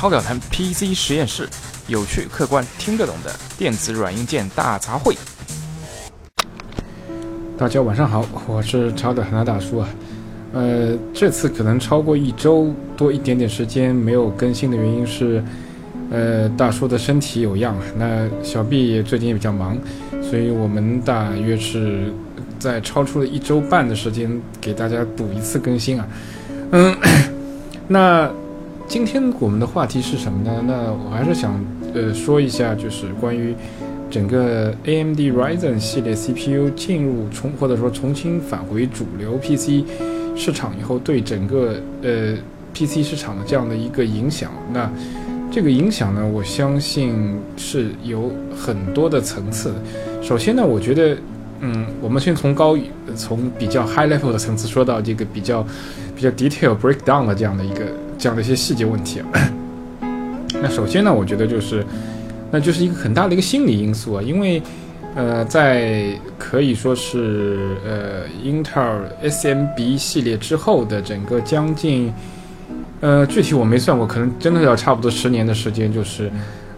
超表谈 PC 实验室，有趣、客观、听得懂的电子软硬件大杂烩。大家晚上好，我是超表谈的大叔啊。呃，这次可能超过一周多一点点时间没有更新的原因是，呃，大叔的身体有恙，那小 B 最近也比较忙，所以我们大约是在超出了一周半的时间给大家补一次更新啊。嗯，那今天我们的话题是什么呢？那我还是想呃说一下，就是关于整个 AMD Ryzen 系列 CPU 进入重或者说重新返回主流 PC。市场以后对整个呃 PC 市场的这样的一个影响，那这个影响呢，我相信是有很多的层次。首先呢，我觉得，嗯，我们先从高从比较 high level 的层次说到这个比较比较 detail breakdown 的这样的一个这样的一些细节问题。那首先呢，我觉得就是，那就是一个很大的一个心理因素啊，因为。呃，在可以说是呃英特尔 SMB 系列之后的整个将近，呃，具体我没算过，可能真的要差不多十年的时间，就是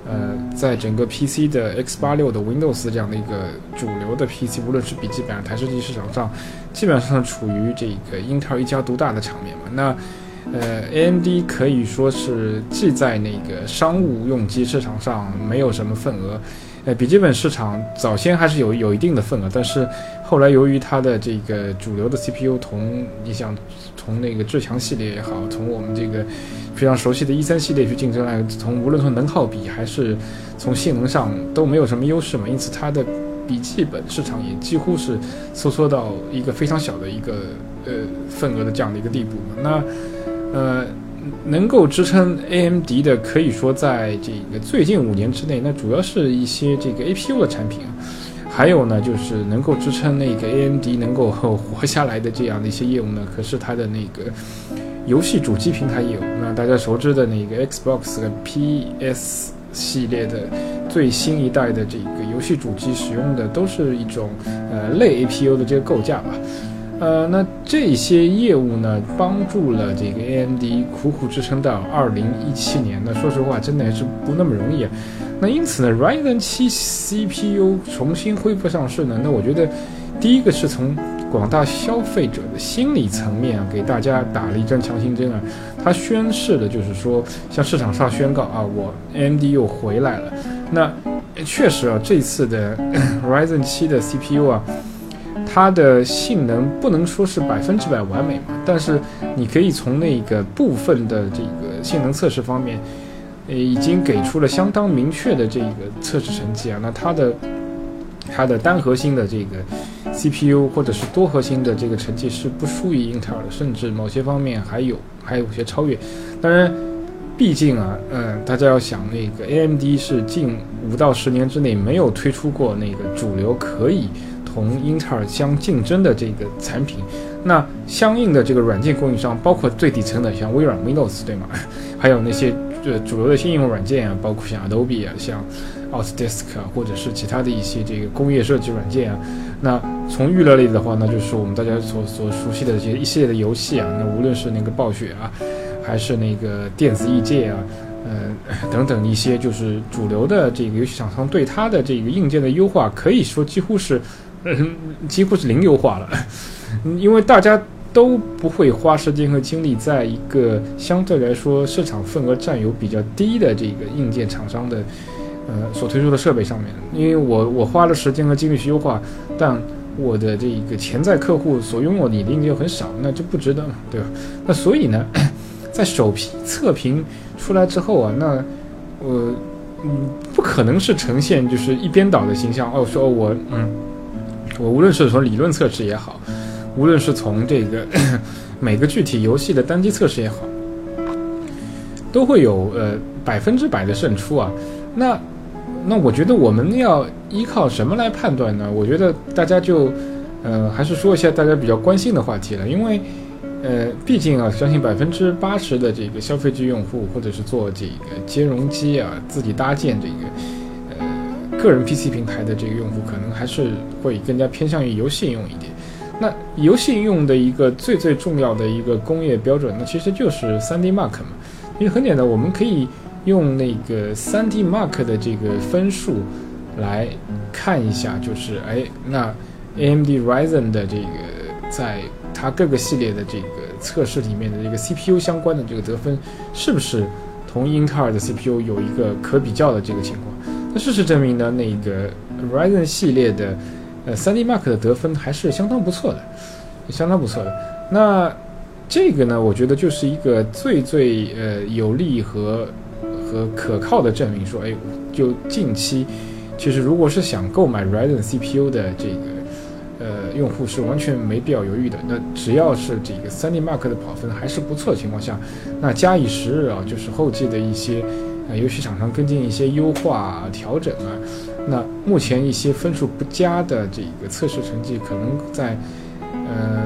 呃，在整个 PC 的 X 八六的 Windows 这样的一个主流的 PC，无论是笔记本、台式机市场上，基本上处于这个英特尔一家独大的场面嘛。那呃，AMD 可以说是既在那个商务用机市场上没有什么份额。呃，笔记本市场早先还是有有一定的份额，但是后来由于它的这个主流的 CPU 同你想从那个至强系列也好，从我们这个非常熟悉的 E3 系列去竞争来，从无论从能耗比还是从性能上都没有什么优势嘛，因此它的笔记本市场也几乎是收缩到一个非常小的一个呃份额的这样的一个地步。那呃。能够支撑 AMD 的，可以说在这个最近五年之内，那主要是一些这个 APU 的产品，还有呢，就是能够支撑那个 AMD 能够活下来的这样的一些业务呢，可是它的那个游戏主机平台业务。那大家熟知的那个 Xbox 和 PS 系列的最新一代的这个游戏主机使用的都是一种呃类 APU 的这个构架吧。呃，那这些业务呢，帮助了这个 AMD 苦苦支撑到二零一七年。那说实话，真的还是不那么容易啊。那因此呢，Ryzen 七 CPU 重新恢复上市呢，那我觉得，第一个是从广大消费者的心理层面啊，给大家打了一针强心针啊。它宣示的就是说，向市场上宣告啊，我 AMD 又回来了。那确实啊，这次的 Ryzen 七的 CPU 啊。它的性能不能说是百分之百完美嘛？但是你可以从那个部分的这个性能测试方面，呃，已经给出了相当明确的这个测试成绩啊。那它的它的单核心的这个 CPU 或者是多核心的这个成绩是不输于英特尔的，甚至某些方面还有还有些超越。当然，毕竟啊，嗯，大家要想那个 AMD 是近五到十年之内没有推出过那个主流可以。同英特尔相竞争的这个产品，那相应的这个软件供应商，包括最底层的像微软 Windows 对吗？还有那些呃主流的应用软件啊，包括像 Adobe 啊，像 Autodesk 啊，或者是其他的一些这个工业设计软件啊。那从娱乐类的话，那就是我们大家所所熟悉的这些一系列的游戏啊。那无论是那个暴雪啊，还是那个电子异界啊，呃等等一些就是主流的这个游戏厂商对它的这个硬件的优化，可以说几乎是。嗯，几乎是零优化了，因为大家都不会花时间和精力在一个相对来说市场份额占有比较低的这个硬件厂商的，呃，所推出的设备上面。因为我我花了时间和精力去优化，但我的这一个潜在客户所拥有你的硬件很少，那就不值得嘛，对吧？那所以呢，在首批测评出来之后啊，那我嗯不可能是呈现就是一边倒的形象哦，说我嗯。我无论是从理论测试也好，无论是从这个每个具体游戏的单机测试也好，都会有呃百分之百的胜出啊。那那我觉得我们要依靠什么来判断呢？我觉得大家就呃还是说一下大家比较关心的话题了，因为呃毕竟啊，相信百分之八十的这个消费级用户或者是做这个兼容机啊，自己搭建这个。个人 PC 平台的这个用户可能还是会更加偏向于游戏应用一点。那游戏应用的一个最最重要的一个工业标准，那其实就是 3D Mark 嘛。因为很简单，我们可以用那个 3D Mark 的这个分数来看一下，就是哎，那 AMD Ryzen 的这个在它各个系列的这个测试里面的这个 CPU 相关的这个得分，是不是同英特尔的 CPU 有一个可比较的这个情况？那事实证明呢，那个 Ryzen 系列的呃 3D Mark 的得分还是相当不错的，相当不错的。那这个呢，我觉得就是一个最最呃有利和和可靠的证明，说，哎，就近期，其实如果是想购买 Ryzen CPU 的这个呃用户是完全没必要犹豫的。那只要是这个 3D Mark 的跑分还是不错的情况下，那假以时日啊，就是后继的一些呃游戏厂商跟进一些优化调整啊，那目前一些分数不佳的这个测试成绩，可能在呃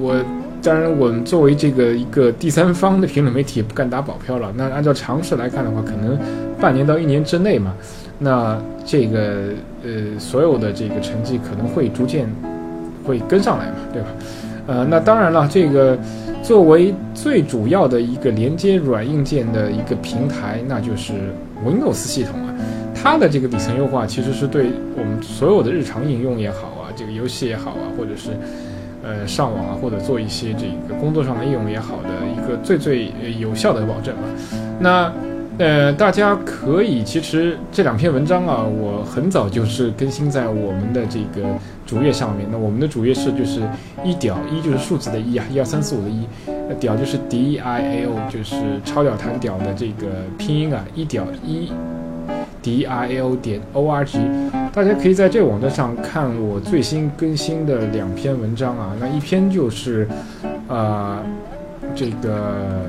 我。当然，我们作为这个一个第三方的评论媒体，也不敢打保票了。那按照常识来看的话，可能半年到一年之内嘛，那这个呃所有的这个成绩可能会逐渐会跟上来嘛，对吧？呃，那当然了，这个作为最主要的一个连接软硬件的一个平台，那就是 Windows 系统啊，它的这个底层优化其实是对我们所有的日常应用也好啊，这个游戏也好啊，或者是。呃，上网啊，或者做一些这个工作上的应用也好的一个最最有效的保证吧。那呃，大家可以其实这两篇文章啊，我很早就是更新在我们的这个主页上面。那我们的主页是就是一屌一就是数字的一啊，一二三四五的一，屌就是 D I A O，就是超屌弹屌的这个拼音啊，一屌一。d i l 点 o r g，大家可以在这个网站上看我最新更新的两篇文章啊。那一篇就是，呃，这个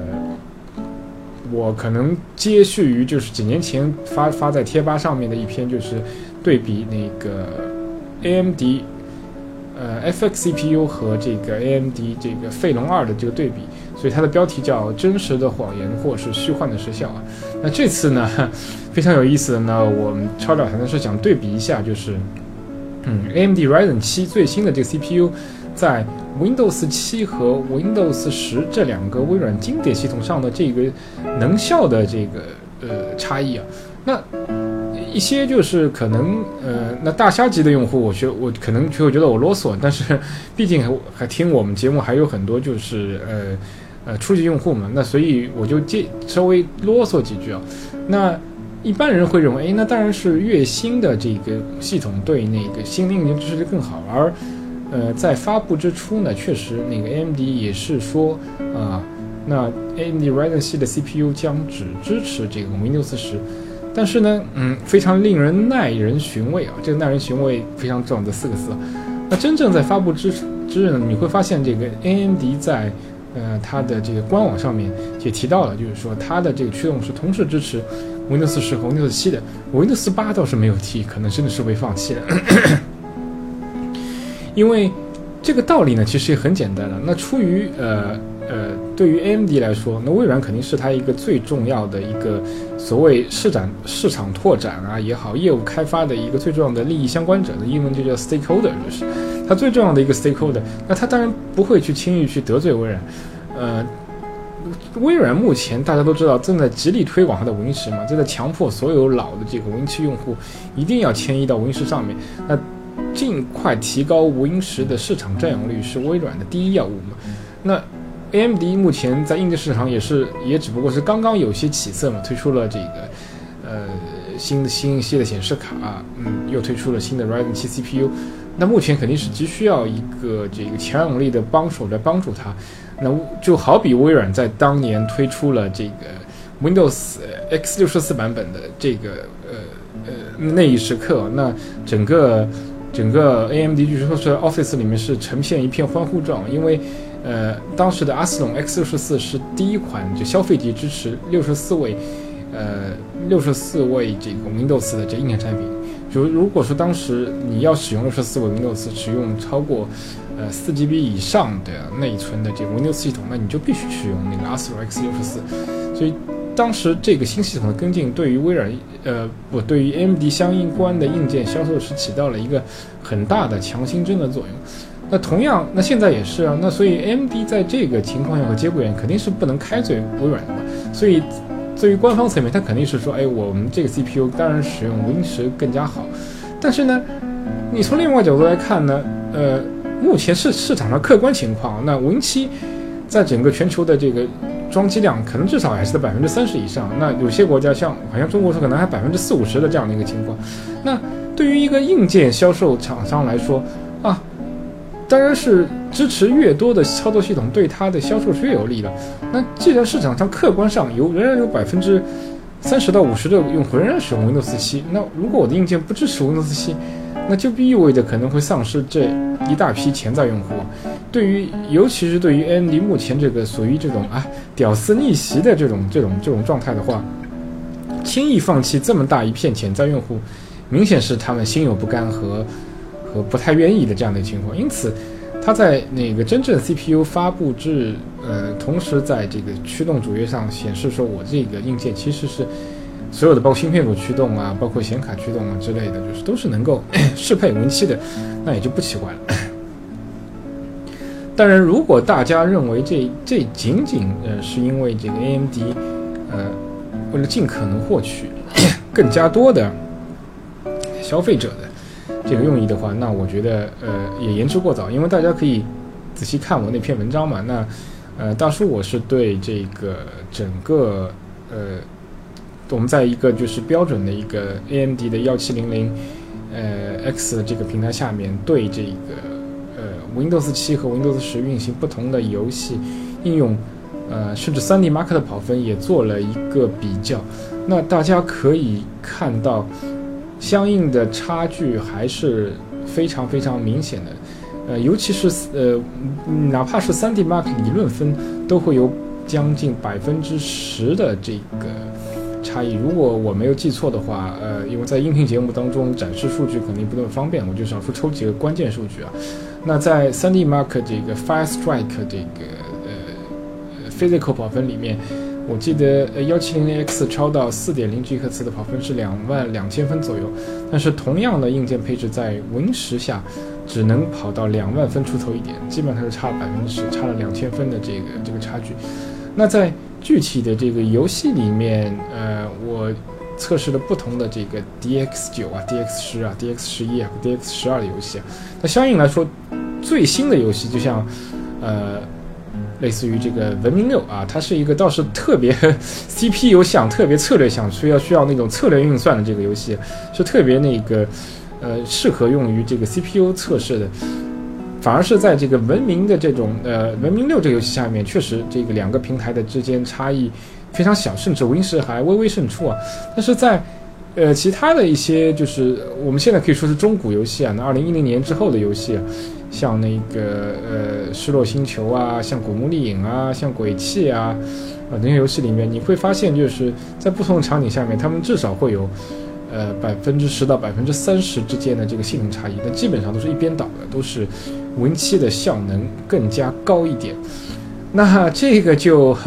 我可能接续于就是几年前发发在贴吧上面的一篇，就是对比那个 A M D，呃 F X C P U 和这个 A M D 这个费龙二的这个对比。所以它的标题叫“真实的谎言”或是“虚幻的实效”啊。那这次呢，非常有意思的呢，我们超屌谈的是想对比一下，就是嗯，AMD Ryzen 七最新的这个 CPU，在 Windows 七和 Windows 十这两个微软经典系统上的这个能效的这个呃差异啊。那一些就是可能呃，那大虾级的用户，我觉我可能就会觉得我啰嗦，但是毕竟还还听我们节目还有很多就是呃。呃，初级用户嘛，那所以我就介稍微啰嗦几句啊。那一般人会认为，哎，那当然是越新的这个系统对那个新的硬件支持的更好。而呃，在发布之初呢，确实那个 AMD 也是说啊，那 AMD Ryzen 系的 CPU 将只支持这个 Windows 十。但是呢，嗯，非常令人耐人寻味啊，这个耐人寻味非常重要的四个字。那真正在发布之之日呢，你会发现这个 AMD 在呃，它的这个官网上面也提到了，就是说它的这个驱动是同时支持 Windows 十和 Windows 七的，Windows 八倒是没有提，可能真的是被放弃了。因为这个道理呢，其实也很简单了。那出于呃呃，对于 AMD 来说，那微软肯定是它一个最重要的一个所谓市展市场拓展啊也好，业务开发的一个最重要的利益相关者的英文就叫 stakeholder，就是。它最重要的一个 stakeholder，那它当然不会去轻易去得罪微软。呃，微软目前大家都知道正在极力推广它的 Win 十嘛，正在强迫所有老的这个 Win 七用户一定要迁移到 Win 十上面。那尽快提高 Win 十的市场占有率是微软的第一要务嘛。那 AMD 目前在硬件市场也是也只不过是刚刚有些起色嘛，推出了这个呃新的新一系的显示卡，嗯，又推出了新的 Ryzen 七 CPU。那目前肯定是急需要一个这个强有力的帮手来帮助它，那就好比微软在当年推出了这个 Windows X 六十四版本的这个呃呃那一时刻，那整个整个 AMD 据说是 Office 里面是呈现一片欢呼状，因为呃当时的阿斯隆 X 六十四是第一款就消费级支持六十四位呃六十四位这个 Windows 的这硬件产品。就如果说当时你要使用六十四位 Windows，使用超过呃四 GB 以上的内存的这个 Windows 系统，那你就必须使用那个 Astro X 六十四。所以当时这个新系统的跟进，对于微软呃不对于 AMD 相应关的硬件销售是起到了一个很大的强心针的作用。那同样，那现在也是啊。那所以 AMD 在这个情况下和节骨眼肯定是不能开嘴微软的嘛。所以对于官方层面，他肯定是说，哎，我们这个 CPU 当然使用 Win 十更加好。但是呢，你从另外角度来看呢，呃，目前市市场上客观情况，那 Win 七在整个全球的这个装机量，可能至少还是在百分之三十以上。那有些国家像好像中国说，可能还百分之四五十的这样的一个情况。那对于一个硬件销售厂商来说啊，当然是支持越多的操作系统，对它的销售是越有利的。那既然市场上客观上有仍然有百分之三十到五十的用户仍然使用 Windows 七，那如果我的硬件不支持 Windows 七，那就意味着可能会丧失这一大批潜在用户。对于尤其是对于 AMD 目前这个属于这种啊屌丝逆袭的这种这种这种状态的话，轻易放弃这么大一片潜在用户。明显是他们心有不甘和和不太愿意的这样的情况，因此，它在那个真正 CPU 发布至呃，同时在这个驱动主页上显示说，我这个硬件其实是所有的包括芯片组驱动啊，包括显卡驱动啊之类的，就是都是能够 适配 Win7 的，那也就不奇怪了。当然，如果大家认为这这仅仅呃是因为这个 AMD 呃为了尽可能获取 更加多的。消费者的这个用意的话，那我觉得呃也言之过早，因为大家可以仔细看我那篇文章嘛。那呃大叔我是对这个整个呃我们在一个就是标准的一个 AMD 的幺七零零呃 X 的这个平台下面，对这个呃 Windows 七和 Windows 十运行不同的游戏应用，呃甚至 3D Mark 的跑分也做了一个比较。那大家可以看到。相应的差距还是非常非常明显的，呃，尤其是呃，哪怕是 3D Mark 理论分都会有将近百分之十的这个差异。如果我没有记错的话，呃，因为在音频节目当中展示数据肯定不那么方便，我就少数抽几个关键数据啊。那在 3D Mark 这个 Fire Strike 这个呃 Physical 跑分里面。我记得呃幺七零零 X 超到四点零 G 赫兹的跑分是两万两千分左右，但是同样的硬件配置在 Win 十下只能跑到两万分出头一点，基本上是差百分之十，差了两千分的这个这个差距。那在具体的这个游戏里面，呃，我测试了不同的这个 DX 九啊、DX 十啊、DX 十一啊、DX 十二的游戏啊，那相应来说，最新的游戏就像呃。类似于这个文明六啊，它是一个倒是特别 CPU 想、特别策略想，需要需要那种策略运算的这个游戏，是特别那个呃适合用于这个 CPU 测试的。反而是在这个文明的这种呃文明六这个游戏下面，确实这个两个平台的之间差异非常小，甚至 Win 十还微微胜出啊。但是在呃其他的一些就是我们现在可以说是中古游戏啊，那二零一零年之后的游戏啊。像那个呃，失落星球啊，像古墓丽影啊，像鬼泣啊，啊那些游戏里面，你会发现就是在不同的场景下面，他们至少会有，呃百分之十到百分之三十之间的这个性能差异，但基本上都是一边倒的，都是 Win7 的效能更加高一点。那这个就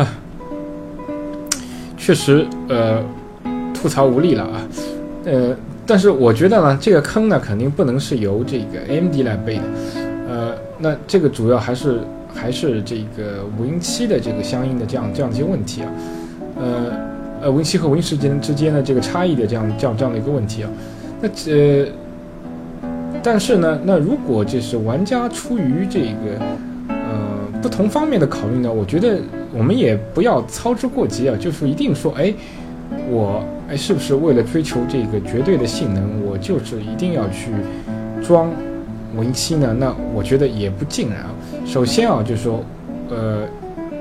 确实呃吐槽无力了啊，呃，但是我觉得呢，这个坑呢肯定不能是由这个 AMD 来背的。呃，那这个主要还是还是这个 Win 七的这个相应的这样这样的一些问题啊，呃呃，Win 七和 Win 十间之间的这个差异的这样这样这样的一个问题啊，那呃，但是呢，那如果就是玩家出于这个呃不同方面的考虑呢，我觉得我们也不要操之过急啊，就是一定说，哎，我哎是不是为了追求这个绝对的性能，我就是一定要去装。Win 七呢？那我觉得也不尽然啊。首先啊，就是说，呃，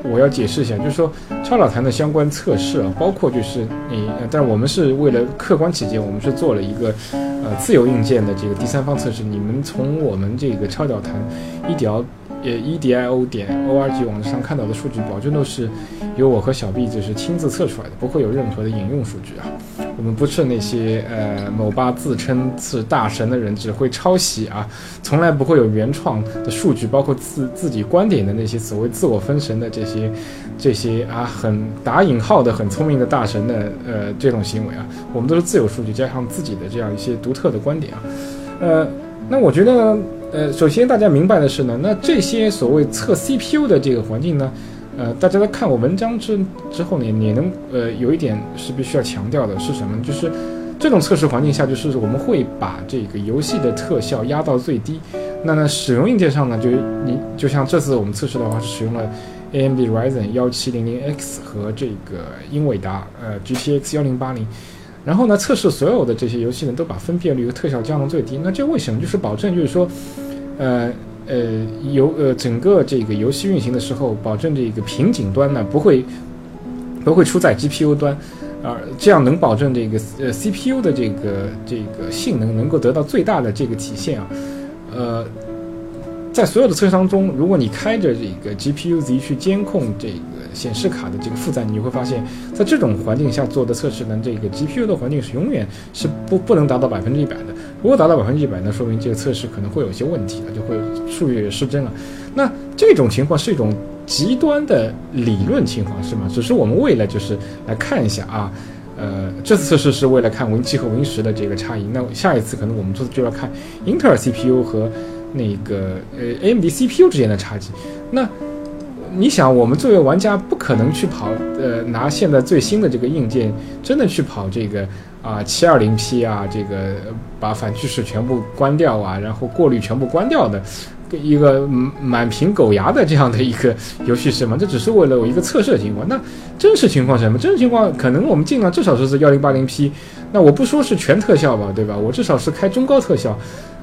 我要解释一下，就是说超老坛的相关测试啊，包括就是你，但我们是为了客观起见，我们是做了一个呃自由硬件的这个第三方测试。你们从我们这个超导坛一条呃 E D I O 点 O R G 网站上看到的数据，保证都是由我和小 B 就是亲自测出来的，不会有任何的引用数据啊。我们不是那些呃某吧自称是大神的人，只会抄袭啊，从来不会有原创的数据，包括自自己观点的那些所谓自我封神的这些这些啊，很打引号的很聪明的大神的呃这种行为啊，我们都是自有数据加上自己的这样一些独特的观点啊，呃，那我觉得呃，首先大家明白的是呢，那这些所谓测 CPU 的这个环境呢，呃，大家在看我文章之之后呢，也能呃有一点是必须要强调的是什么？就是这种测试环境下，就是我们会把这个游戏的特效压到最低。那呢，使用硬件上呢，就你就像这次我们测试的话，是使用了 AMD Ryzen 幺七零零 X 和这个英伟达呃 GTX 幺零八零。然后呢，测试所有的这些游戏呢，都把分辨率和特效降到最低。那这为什么？就是保证，就是说，呃呃，游呃整个这个游戏运行的时候，保证这个瓶颈端呢不会不会出在 GPU 端，啊，这样能保证这个呃 CPU 的这个这个性能能够得到最大的这个体现啊，呃。在所有的测试当中，如果你开着这个 GPU Z 去监控这个显示卡的这个负载，你就会发现在这种环境下做的测试呢，这个 GPU 的环境是永远是不不能达到百分之一百的。如果达到百分之一百，那说明这个测试可能会有些问题，就会数据失真了。那这种情况是一种极端的理论情况，是吗？只是我们为了就是来看一下啊，呃，这次测试是为了看 Win 七和 Win 十的这个差异。那下一次可能我们做就要看英特尔 CPU 和。那个呃，AMD CPU 之间的差距，那你想，我们作为玩家不可能去跑，呃，拿现在最新的这个硬件，真的去跑这个啊，七二零 P 啊，这个把反趋势全部关掉啊，然后过滤全部关掉的一个满屏狗牙的这样的一个游戏是吗？这只是为了我一个测试的情况。那真实情况是什么？真实情况可能我们尽量至少是是幺零八零 P，那我不说是全特效吧，对吧？我至少是开中高特效。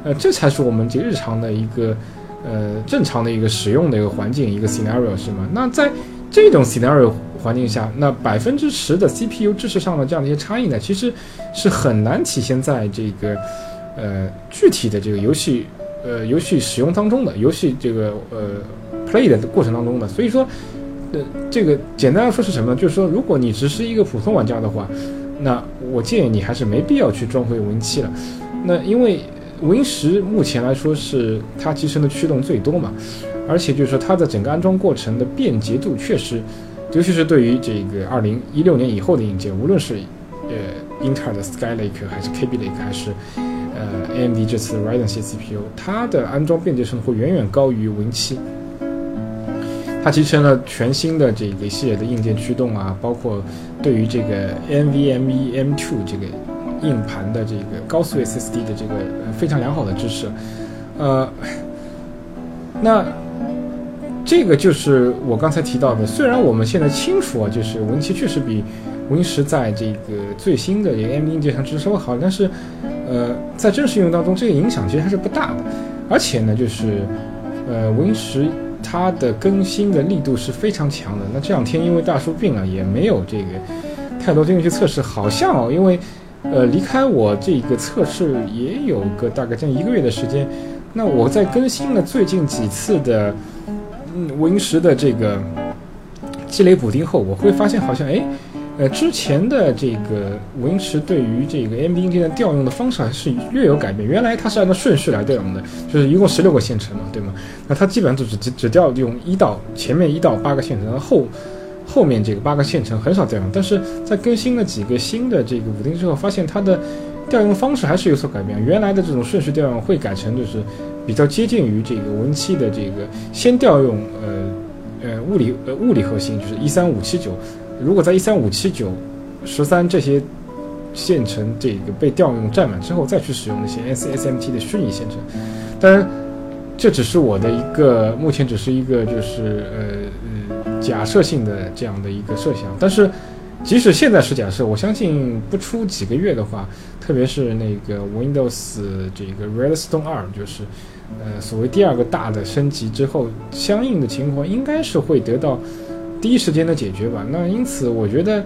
呃，这才是我们这日常的一个，呃，正常的一个使用的一个环境，一个 scenario 是吗？那在这种 scenario 环境下，那百分之十的 CPU 支持上的这样的一些差异呢，其实是很难体现在这个，呃，具体的这个游戏，呃，游戏使用当中的，游戏这个呃 play 的过程当中的。所以说，呃，这个简单来说是什么呢？就是说，如果你只是一个普通玩家的话，那我建议你还是没必要去装回 Win 七了。那因为 Win 十目前来说是它集成的驱动最多嘛，而且就是说它的整个安装过程的便捷度确实，尤其是对于这个二零一六年以后的硬件，无论是呃英特尔的 Skylake 还是 Kaby Lake 还是呃 AMD 这次 Ryzen 系 CPU，它的安装便捷程度会远远高于 Win 七。它集成了全新的这个系列的硬件驱动啊，包括对于这个 NVMe M2 这个。硬盘的这个高速 SSD 的这个非常良好的支持，呃，那这个就是我刚才提到的。虽然我们现在清楚啊，就是 Win 七确实比 Win 十在这个最新的这个 AMD 硬件上支持稍微好，但是呃，在正式应用当中，这个影响其实还是不大的。而且呢，就是呃，Win 十它的更新的力度是非常强的。那这两天因为大叔病了，也没有这个太多精力去测试，好像哦，因为。呃，离开我这个测试也有个大概将近一个月的时间，那我在更新了最近几次的嗯 Win 十的这个积累补丁后，我会发现好像哎，呃之前的这个 Win 十对于这个 AMD 硬件的调用的方式还是略有改变。原来它是按照顺序来调用的，就是一共十六个线程嘛，对吗？那它基本上就只只只调用一到前面一到八个线程，后。后面这个八个线程很少调用，但是在更新了几个新的这个补丁之后，发现它的调用方式还是有所改变。原来的这种顺序调用会改成就是比较接近于这个 Win 七的这个先调用呃呃物理呃物理核心，就是一三五七九。如果在一三五七九十三这些线程这个被调用占满之后，再去使用那些 SSMT 的虚拟线程。当然，这只是我的一个目前只是一个就是呃。假设性的这样的一个设想，但是即使现在是假设，我相信不出几个月的话，特别是那个 Windows 这个 Redstone 二，就是呃所谓第二个大的升级之后，相应的情况应该是会得到第一时间的解决吧。那因此，我觉得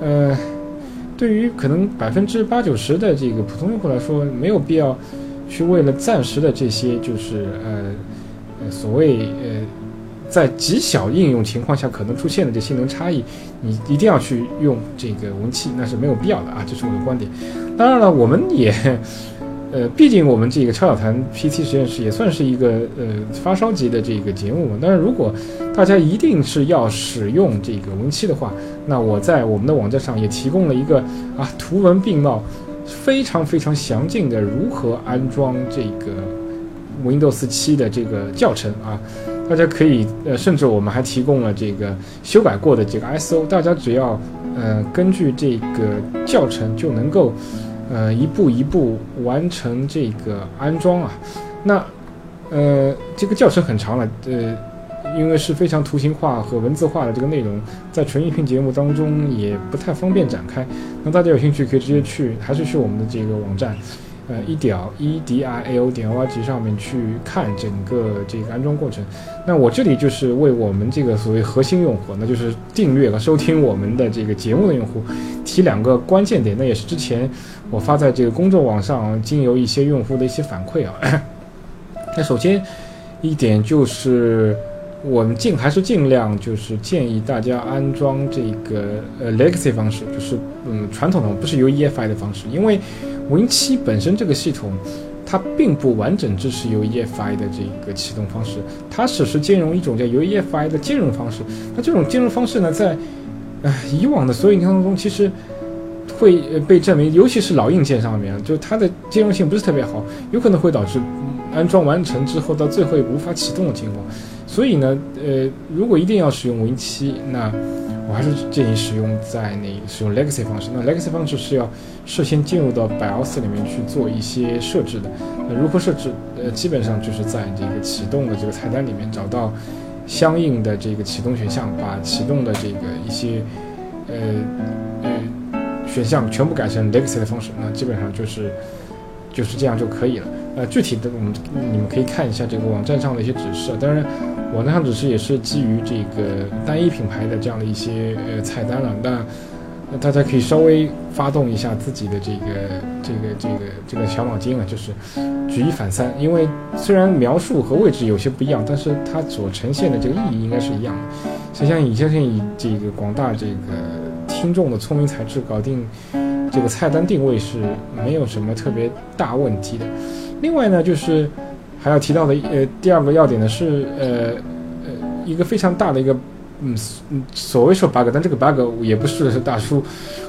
呃，对于可能百分之八九十的这个普通用户来说，没有必要去为了暂时的这些就是呃所谓呃。在极小应用情况下可能出现的这性能差异，你一定要去用这个文器，那是没有必要的啊，这是我的观点。当然了，我们也，呃，毕竟我们这个超小谈 PC 实验室也算是一个呃发烧级的这个节目。但是如果大家一定是要使用这个 Win7 的话，那我在我们的网站上也提供了一个啊图文并茂、非常非常详尽的如何安装这个 Windows 七的这个教程啊。大家可以呃，甚至我们还提供了这个修改过的这个 ISO，大家只要呃根据这个教程就能够呃一步一步完成这个安装啊。那呃这个教程很长了，呃。因为是非常图形化和文字化的这个内容，在纯音频节目当中也不太方便展开。那大家有兴趣可以直接去，还是去我们的这个网站，呃，一点 e d i a o 点 o r g 上面去看整个这个安装过程。那我这里就是为我们这个所谓核心用户，那就是订阅和收听我们的这个节目的用户，提两个关键点。那也是之前我发在这个公众网上，经由一些用户的一些反馈啊。那首先一点就是。我们尽还是尽量就是建议大家安装这个呃 legacy 方式，就是嗯传统的不是 UEFI 的方式，因为 Win7 本身这个系统它并不完整支持 UEFI 的这个启动方式，它只是兼容一种叫 UEFI 的兼容方式。那这种兼容方式呢，在呃以往的所有硬件当中，其实会被证明，尤其是老硬件上面，就它的兼容性不是特别好，有可能会导致安装完成之后到最后无法启动的情况。所以呢，呃，如果一定要使用 Win7，那我还是建议使用在那使用 Legacy 方式。那 Legacy 方式是要事先进入到 BIOS 里面去做一些设置的。那如何设置？呃，基本上就是在这个启动的这个菜单里面找到相应的这个启动选项，把启动的这个一些呃呃选项全部改成 Legacy 的方式，那基本上就是就是这样就可以了。呃，具体的我们你们可以看一下这个网站上的一些指示。当然。我那上只是也是基于这个单一品牌的这样的一些呃菜单了，那大家可以稍微发动一下自己的这个这个这个这个小脑筋啊，就是举一反三，因为虽然描述和位置有些不一样，但是它所呈现的这个意义应该是一样的。想想以相信以这个广大这个听众的聪明才智搞定这个菜单定位是没有什么特别大问题的。另外呢，就是。还要提到的，呃，第二个要点呢是，呃，呃，一个非常大的一个，嗯，所谓说 bug，但这个 bug 也不是大叔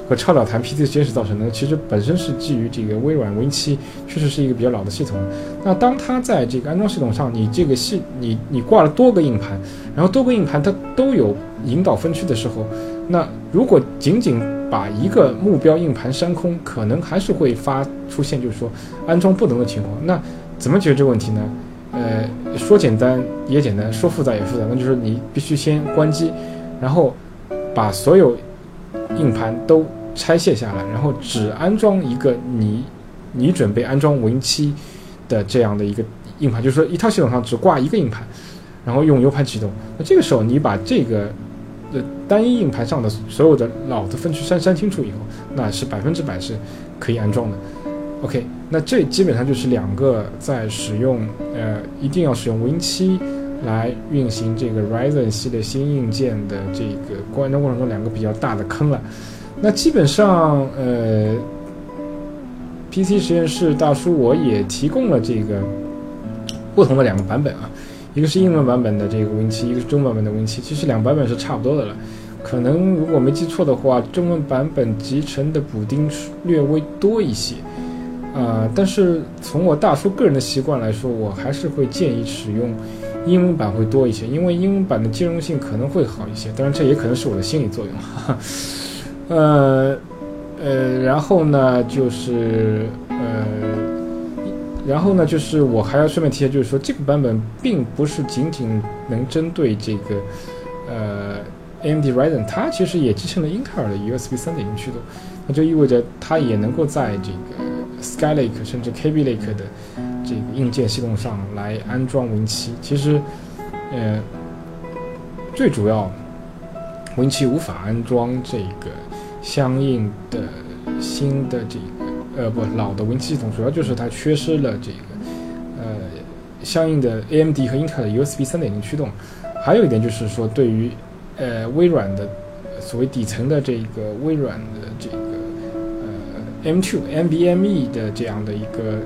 和超导谈 PC 实验室造成的，其实本身是基于这个微软 Win7，确实是一个比较老的系统。那当它在这个安装系统上，你这个系，你你挂了多个硬盘，然后多个硬盘它都有引导分区的时候，那如果仅仅把一个目标硬盘删空，可能还是会发出现就是说安装不能的情况。那怎么解决这个问题呢？呃，说简单也简单，说复杂也复杂。那就是你必须先关机，然后把所有硬盘都拆卸下来，然后只安装一个你你准备安装 Win7 的这样的一个硬盘，就是说一套系统上只挂一个硬盘，然后用 U 盘启动。那这个时候你把这个呃单一硬盘上的所有的老的分区删删清楚以后，那是百分之百是可以安装的。OK，那这基本上就是两个在使用，呃，一定要使用 Win7 来运行这个 Ryzen 系列新硬件的这个安装过程中两个比较大的坑了。那基本上，呃，PC 实验室大叔我也提供了这个不同的两个版本啊，一个是英文版本的这个 Win7，一个是中文版本的 Win7，其实两版本是差不多的了。可能如果没记错的话，中文版本集成的补丁略微多一些。啊，但是从我大叔个人的习惯来说，我还是会建议使用英文版会多一些，因为英文版的兼容性可能会好一些。当然，这也可能是我的心理作用。呃呃，然后呢，就是呃，然后呢，就是我还要顺便提一下，就是说这个版本并不是仅仅能针对这个呃 AMD Ryzen，它其实也继承了英特尔的 USB 3.0驱动，那就意味着它也能够在这个。Skylake 甚至 KB Lake 的这个硬件系统上来安装 Win7，其实，呃，最主要，Win7 无法安装这个相应的新的这个呃不老的 Win7 系统，主要就是它缺失了这个呃相应的 AMD 和英特尔的 USB 3.0驱动，还有一点就是说对于呃微软的所谓底层的这个微软的这。M2 NVMe 的这样的一个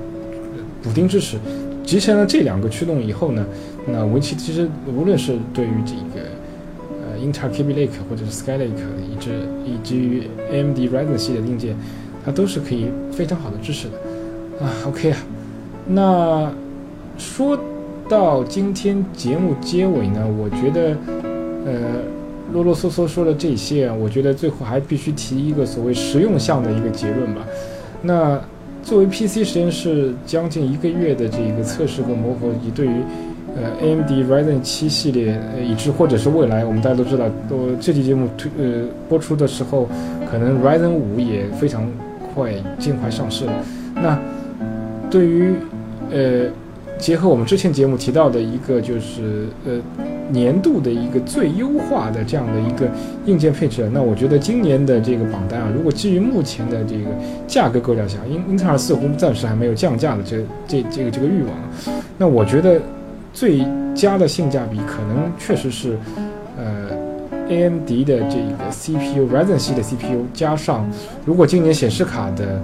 补丁支持，集成了这两个驱动以后呢，那 Win7 其实无论是对于这个呃英特尔 Kaby Lake 或者是 Skylake，以及以及于 AMD Ryzen 系列的硬件，它都是可以非常好的支持的啊。OK 啊，那说到今天节目结尾呢，我觉得，呃，啰啰嗦嗦说了这些，我觉得最后还必须提一个所谓实用项的一个结论吧。那作为 PC 实验室将近一个月的这个测试和磨合，以对于呃 AMD Ryzen 七系列，呃，以至或者是未来，我们大家都知道，都这期节目推呃播出的时候，可能 Ryzen 五也非常快尽快上市了。那对于呃。结合我们之前节目提到的一个，就是呃年度的一个最优化的这样的一个硬件配置，那我觉得今年的这个榜单啊，如果基于目前的这个价格构架下，英英特尔似乎暂时还没有降价的这这这个这个欲望，那我觉得最佳的性价比可能确实是呃 AMD 的这个 CPU Ryzen 系的 CPU 加上，如果今年显示卡的。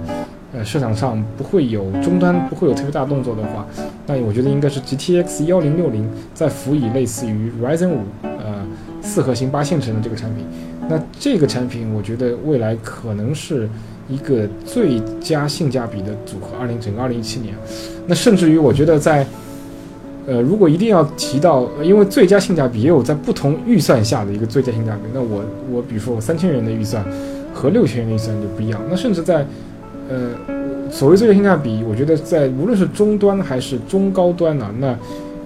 呃，市场上不会有终端不会有特别大动作的话，那我觉得应该是 GTX 幺零六零再辅以类似于 Ryzen 五呃四核心八线程的这个产品，那这个产品我觉得未来可能是一个最佳性价比的组合。二零整个二零一七年，那甚至于我觉得在呃如果一定要提到，因为最佳性价比也有在不同预算下的一个最佳性价比，那我我比如说我三千元的预算和六千元的预算就不一样，那甚至在呃，所谓最佳性价比，我觉得在无论是中端还是中高端呢，那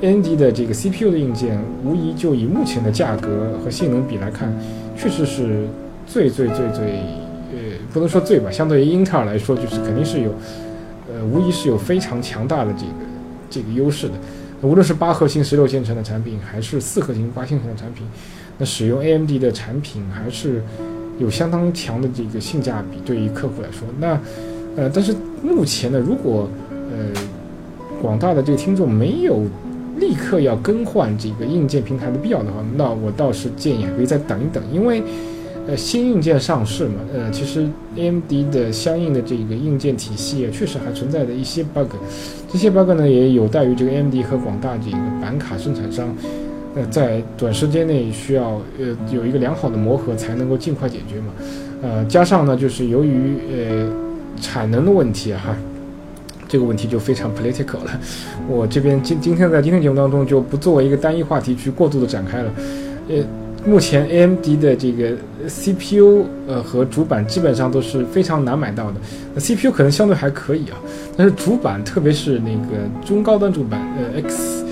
AMD 的这个 CPU 的硬件，无疑就以目前的价格和性能比来看，确实是最最最最，呃，不能说最吧，相对于英特尔来说，就是肯定是有，呃，无疑是有非常强大的这个这个优势的。无论是八核心十六线程的产品，还是四核心八线程的产品，那使用 AMD 的产品还是有相当强的这个性价比，对于客户来说，那。呃，但是目前呢，如果呃广大的这个听众没有立刻要更换这个硬件平台的必要的话，那我倒是建议可以再等一等，因为呃新硬件上市嘛，呃其实 AMD 的相应的这个硬件体系啊，确实还存在的一些 bug，这些 bug 呢也有待于这个 AMD 和广大这个板卡生产商，呃在短时间内需要呃有一个良好的磨合才能够尽快解决嘛，呃加上呢就是由于呃。产能的问题啊，哈，这个问题就非常 political 了。我这边今今天在今天节目当中就不作为一个单一话题去过度的展开了。呃，目前 AMD 的这个 CPU 呃和主板基本上都是非常难买到的。那 CPU 可能相对还可以啊，但是主板特别是那个中高端主板，呃 X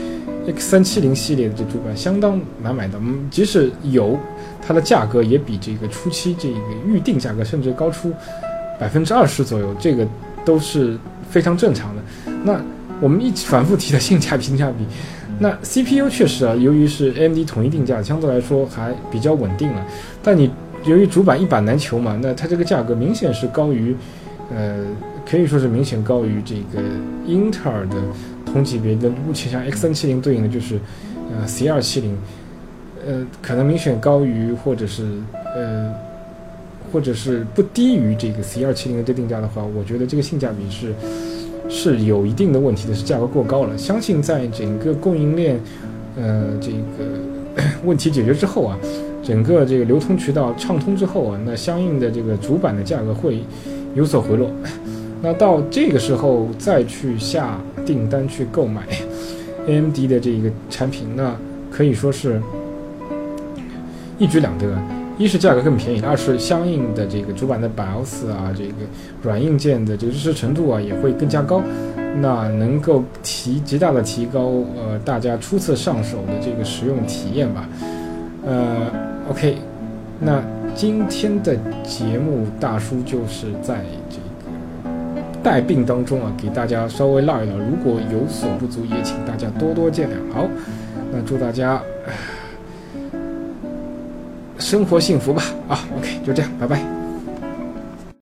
X 三七零系列的这主板相当难买到。嗯，即使有，它的价格也比这个初期这个预定价格甚至高出。百分之二十左右，这个都是非常正常的。那我们一直反复提的性价比，性价比，那 CPU 确实啊，由于是 AMD 统一定价，相对来说还比较稳定了。但你由于主板一板难求嘛，那它这个价格明显是高于，呃，可以说是明显高于这个英特尔的同级别的。目前像 X 三七零对应的就是呃 C 二七零，呃，可能明显高于或者是呃。或者是不低于这个 C 二七零的这定价的话，我觉得这个性价比是是有一定的问题的，是价格过高了。相信在整个供应链呃这个 问题解决之后啊，整个这个流通渠道畅通之后啊，那相应的这个主板的价格会有所回落。那到这个时候再去下订单去购买 AMD 的这个产品，那可以说是一举两得。一是价格更便宜，二是相应的这个主板的 BIOS 啊，这个软硬件的这个支持程度啊也会更加高，那能够提极大的提高呃大家初次上手的这个使用体验吧。呃，OK，那今天的节目大叔就是在带病当中啊，给大家稍微唠一唠，如果有所不足，也请大家多多见谅。好，那祝大家。生活幸福吧，啊，OK，就这样，拜拜。